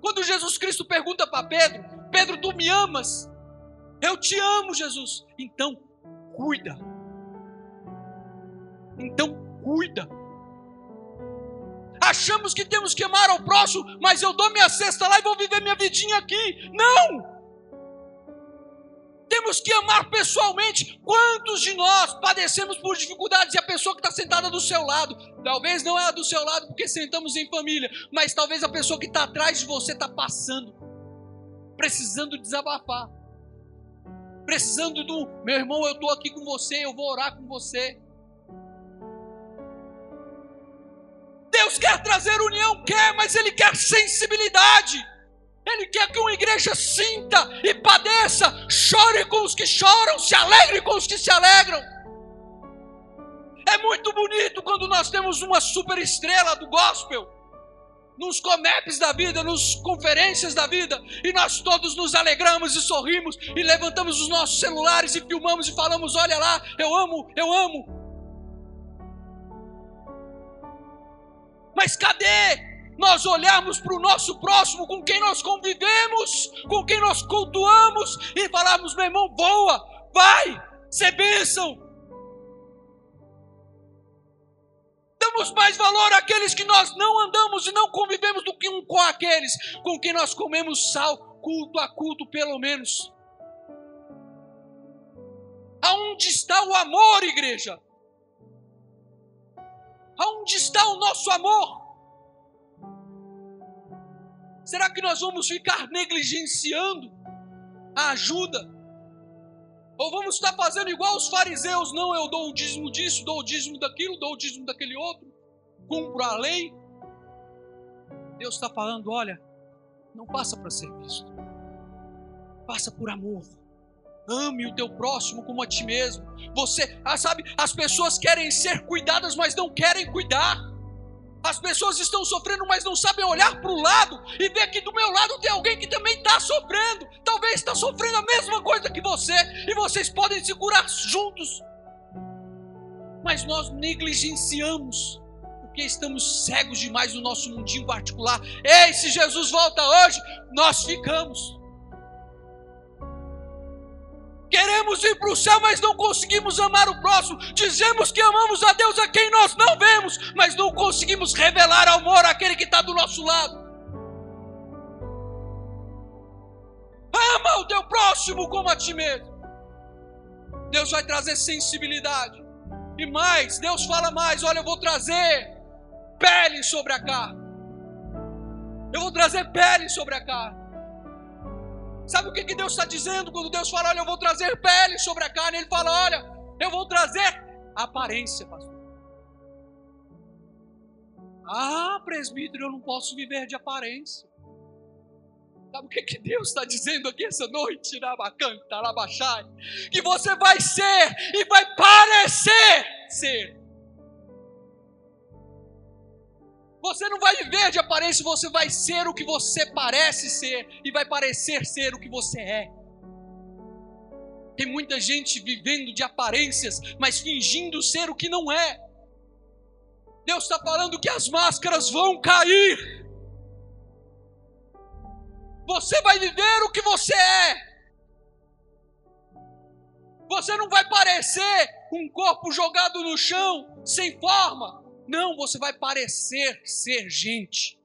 Quando Jesus Cristo pergunta para Pedro: Pedro, tu me amas? Eu te amo, Jesus. Então, cuida. Então, cuida achamos que temos que amar ao próximo, mas eu dou minha cesta lá e vou viver minha vidinha aqui. Não! Temos que amar pessoalmente. Quantos de nós padecemos por dificuldades e a pessoa que está sentada do seu lado, talvez não é a do seu lado porque sentamos em família, mas talvez a pessoa que está atrás de você está passando, precisando desabafar, precisando do meu irmão, eu estou aqui com você, eu vou orar com você. Deus quer trazer união, quer, mas Ele quer sensibilidade. Ele quer que uma igreja sinta e padeça, chore com os que choram, se alegre com os que se alegram. É muito bonito quando nós temos uma super estrela do gospel, nos comeps da vida, nos conferências da vida, e nós todos nos alegramos e sorrimos, e levantamos os nossos celulares e filmamos e falamos: Olha lá, eu amo, eu amo. Mas cadê nós olharmos para o nosso próximo, com quem nós convivemos, com quem nós cultuamos, e falarmos, meu irmão, voa, vai, ser bênção. Damos mais valor àqueles que nós não andamos e não convivemos do que um com aqueles com quem nós comemos sal, culto a culto, pelo menos. Aonde está o amor, igreja? Aonde está o nosso amor? Será que nós vamos ficar negligenciando a ajuda? Ou vamos estar fazendo igual os fariseus, não, eu dou o dízimo disso, dou o dízimo daquilo, dou o dízimo daquele outro, cumpro a lei. Deus está falando: olha, não passa para ser visto, passa por amor. Ame o teu próximo como a ti mesmo. Você, ah, sabe, as pessoas querem ser cuidadas, mas não querem cuidar. As pessoas estão sofrendo, mas não sabem olhar para o lado e ver que do meu lado tem alguém que também está sofrendo. Talvez está sofrendo a mesma coisa que você e vocês podem se curar juntos. Mas nós negligenciamos porque estamos cegos demais no nosso mundinho particular. Ei, se Jesus volta hoje, nós ficamos. Queremos ir para o céu, mas não conseguimos amar o próximo. Dizemos que amamos a Deus a quem nós não vemos, mas não conseguimos revelar amor àquele que está do nosso lado. Ama o teu próximo como a ti mesmo. Deus vai trazer sensibilidade. E mais, Deus fala mais: olha, eu vou trazer pele sobre a carne. Eu vou trazer pele sobre a carne. Sabe o que, que Deus está dizendo quando Deus fala, olha, eu vou trazer pele sobre a carne? Ele fala, olha, eu vou trazer aparência, pastor. Ah, presbítero, eu não posso viver de aparência. Sabe o que, que Deus está dizendo aqui essa noite? Que você vai ser e vai parecer ser. Você não vai viver de aparência, você vai ser o que você parece ser e vai parecer ser o que você é. Tem muita gente vivendo de aparências, mas fingindo ser o que não é. Deus está falando que as máscaras vão cair. Você vai viver o que você é. Você não vai parecer um corpo jogado no chão, sem forma. Não, você vai parecer ser gente.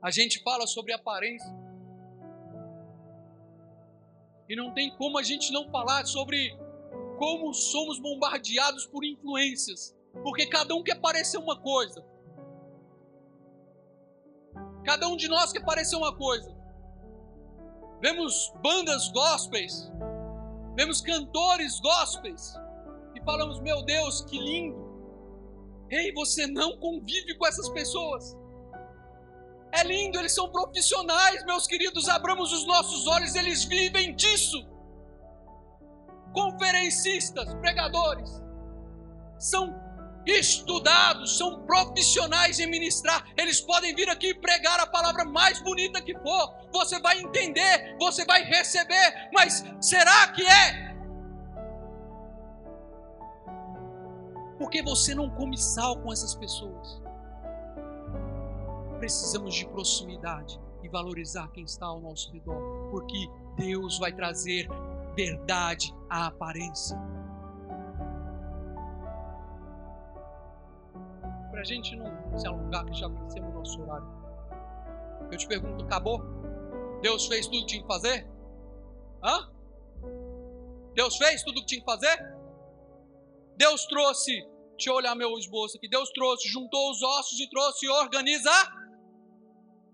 A gente fala sobre aparência. E não tem como a gente não falar sobre como somos bombardeados por influências. Porque cada um quer parecer uma coisa. Cada um de nós quer parecer uma coisa vemos bandas gospels, vemos cantores gospels e falamos: Meu Deus, que lindo! Ei, você não convive com essas pessoas. É lindo, eles são profissionais, meus queridos. Abramos os nossos olhos, eles vivem disso. Conferencistas, pregadores, são estudados, são profissionais em ministrar. Eles podem vir aqui e pregar a palavra mais bonita que for. Você vai entender, você vai receber, mas será que é? Porque você não come sal com essas pessoas. Precisamos de proximidade e valorizar quem está ao nosso redor, porque Deus vai trazer verdade à aparência. Para a gente não se alongar, que já vencemos o nosso horário. Eu te pergunto, acabou? Deus fez tudo que tinha que fazer? Hã? Deus fez tudo que tinha que fazer? Deus trouxe, deixa eu olhar meu esboço aqui. Deus trouxe, juntou os ossos e trouxe organiza.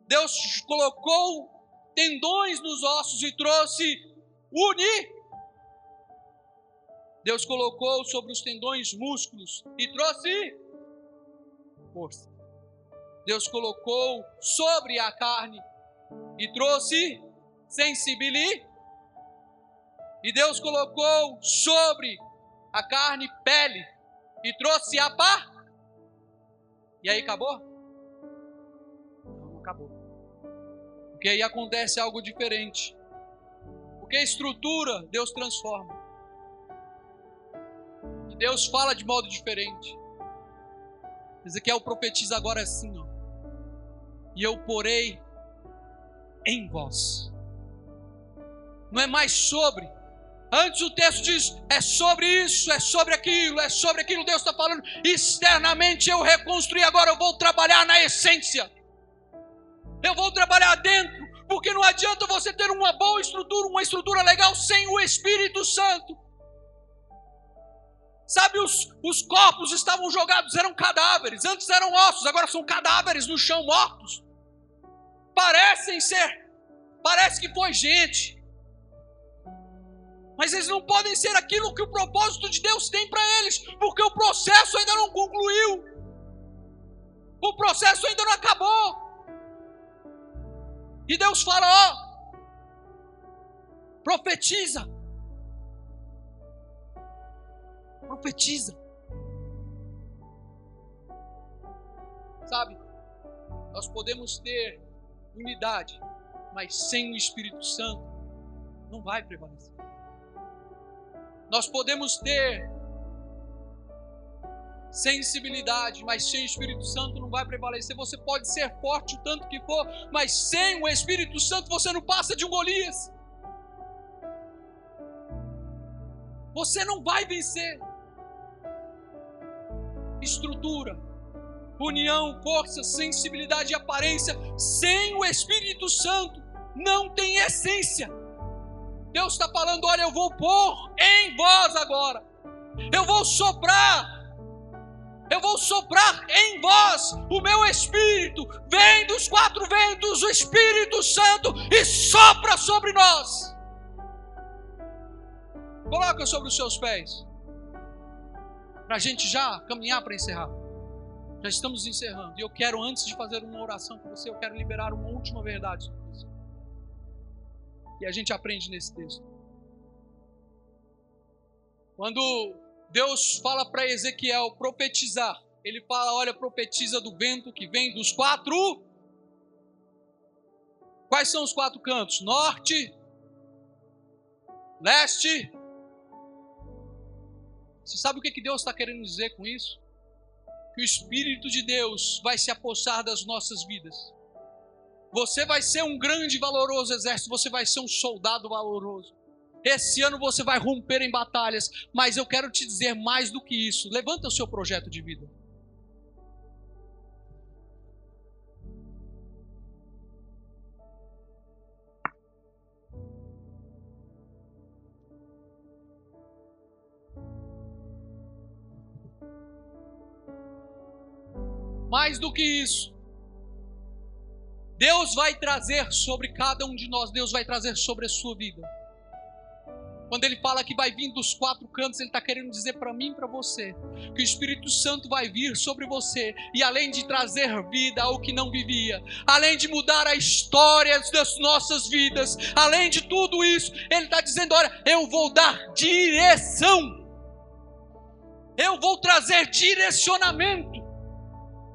Deus colocou tendões nos ossos e trouxe unir. Deus colocou sobre os tendões músculos e trouxe força. Deus colocou sobre a carne e trouxe sensibilidade. E Deus colocou sobre a carne pele e trouxe a pá. E aí acabou? Não, acabou. Porque aí acontece algo diferente. Porque a estrutura Deus transforma. E Deus fala de modo diferente. Ezequiel profetiza agora assim, ó. E eu porei em vós. Não é mais sobre. Antes o texto diz: é sobre isso, é sobre aquilo, é sobre aquilo. Deus está falando externamente. Eu reconstruí, agora eu vou trabalhar na essência. Eu vou trabalhar dentro, porque não adianta você ter uma boa estrutura, uma estrutura legal sem o Espírito Santo. Sabe, os, os corpos estavam jogados, eram cadáveres. Antes eram ossos, agora são cadáveres no chão, mortos. parecem ser, parece que foi gente, mas eles não podem ser aquilo que o propósito de Deus tem para eles, porque o processo ainda não concluiu, o processo ainda não acabou. E Deus fala: ó, profetiza, profetiza. Sabe, nós podemos ter unidade, mas sem o Espírito Santo não vai prevalecer. Nós podemos ter sensibilidade, mas sem o Espírito Santo não vai prevalecer. Você pode ser forte o tanto que for, mas sem o Espírito Santo você não passa de um Golias. Você não vai vencer. Estrutura, união, força, sensibilidade e aparência, sem o Espírito Santo, não tem essência. Deus está falando: olha, eu vou pôr em vós agora, eu vou soprar, eu vou soprar em vós o meu Espírito, vem dos quatro ventos, o Espírito Santo, e sopra sobre nós. Coloca sobre os seus pés, para a gente já caminhar para encerrar. Já estamos encerrando. E eu quero, antes de fazer uma oração com você, eu quero liberar uma última verdade. E a gente aprende nesse texto. Quando Deus fala para Ezequiel profetizar, ele fala: olha, profetiza do vento que vem dos quatro. Quais são os quatro cantos? Norte, leste. Você sabe o que Deus está querendo dizer com isso? que o Espírito de Deus vai se apossar das nossas vidas. Você vai ser um grande e valoroso exército, você vai ser um soldado valoroso. Esse ano você vai romper em batalhas, mas eu quero te dizer mais do que isso. Levanta o seu projeto de vida. Mais do que isso, Deus vai trazer sobre cada um de nós, Deus vai trazer sobre a sua vida. Quando ele fala que vai vir dos quatro cantos, ele está querendo dizer para mim e para você que o Espírito Santo vai vir sobre você e além de trazer vida ao que não vivia, além de mudar a história das nossas vidas, além de tudo isso, ele está dizendo: olha, eu vou dar direção, eu vou trazer direcionamento.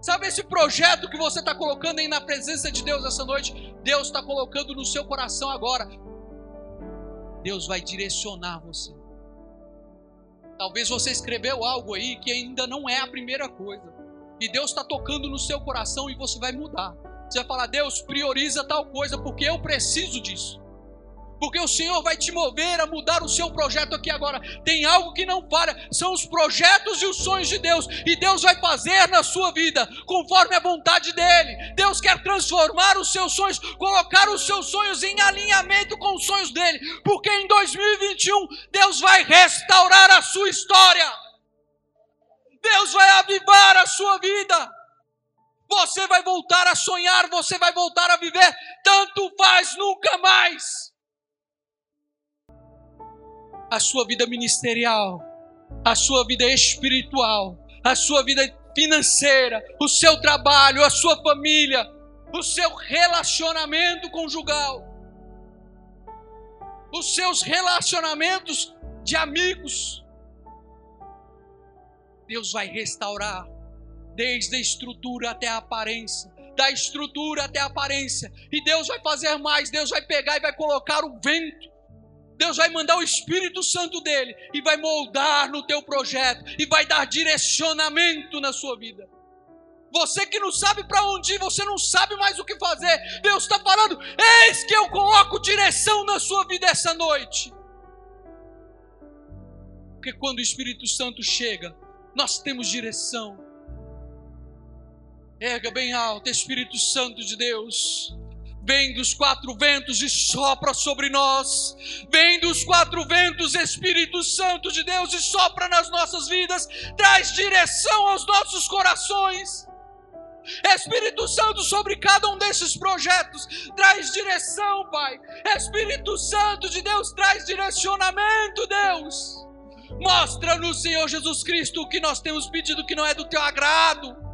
Sabe esse projeto que você está colocando aí na presença de Deus essa noite? Deus está colocando no seu coração agora. Deus vai direcionar você. Talvez você escreveu algo aí que ainda não é a primeira coisa. E Deus está tocando no seu coração e você vai mudar. Você vai falar, Deus, prioriza tal coisa porque eu preciso disso porque o Senhor vai te mover a mudar o seu projeto aqui agora. Tem algo que não para, são os projetos e os sonhos de Deus, e Deus vai fazer na sua vida conforme a vontade dele. Deus quer transformar os seus sonhos, colocar os seus sonhos em alinhamento com os sonhos dele, porque em 2021 Deus vai restaurar a sua história. Deus vai avivar a sua vida. Você vai voltar a sonhar, você vai voltar a viver, tanto faz nunca mais a sua vida ministerial, a sua vida espiritual, a sua vida financeira, o seu trabalho, a sua família, o seu relacionamento conjugal, os seus relacionamentos de amigos. Deus vai restaurar, desde a estrutura até a aparência, da estrutura até a aparência, e Deus vai fazer mais, Deus vai pegar e vai colocar o vento Deus vai mandar o Espírito Santo dele e vai moldar no teu projeto e vai dar direcionamento na sua vida. Você que não sabe para onde ir, você não sabe mais o que fazer. Deus está falando: eis que eu coloco direção na sua vida essa noite. Porque quando o Espírito Santo chega, nós temos direção. Erga bem alto, Espírito Santo de Deus vem dos quatro ventos e sopra sobre nós. Vem dos quatro ventos, Espírito Santo de Deus, e sopra nas nossas vidas, traz direção aos nossos corações. Espírito Santo, sobre cada um desses projetos, traz direção, Pai. Espírito Santo de Deus, traz direcionamento, Deus. Mostra-nos, Senhor Jesus Cristo, o que nós temos pedido que não é do teu agrado.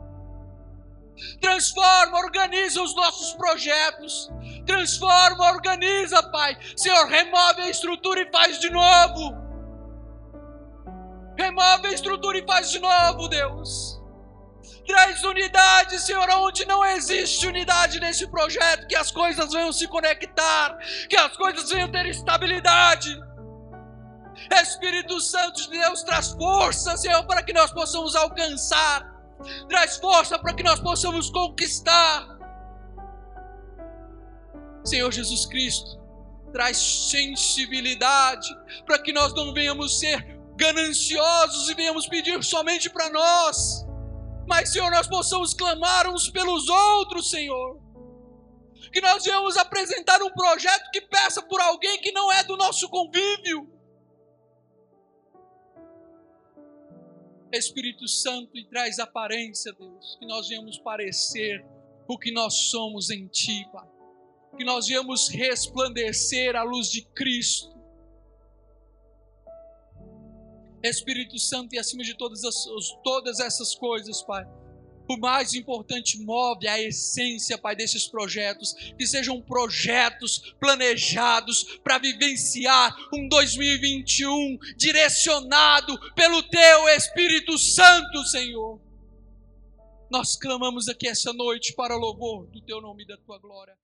Transforma, organiza os nossos projetos. Transforma, organiza, Pai. Senhor, remove a estrutura e faz de novo. Remove a estrutura e faz de novo, Deus. Traz unidade, Senhor, onde não existe unidade nesse projeto, que as coisas venham se conectar, que as coisas venham ter estabilidade. Espírito Santo de Deus, traz força, Senhor, para que nós possamos alcançar, traz força para que nós possamos conquistar. Senhor Jesus Cristo, traz sensibilidade para que nós não venhamos ser gananciosos e venhamos pedir somente para nós, mas, Senhor, nós possamos clamar uns pelos outros, Senhor. Que nós venhamos apresentar um projeto que peça por alguém que não é do nosso convívio. Espírito Santo, e traz aparência, Deus, que nós venhamos parecer o que nós somos em Ti, Pai. Que nós venhamos resplandecer a luz de Cristo. Espírito Santo, e acima de todas, as, todas essas coisas, Pai, o mais importante move a essência, Pai, desses projetos, que sejam projetos planejados para vivenciar um 2021 direcionado pelo Teu Espírito Santo, Senhor. Nós clamamos aqui essa noite para o louvor do Teu nome e da Tua glória.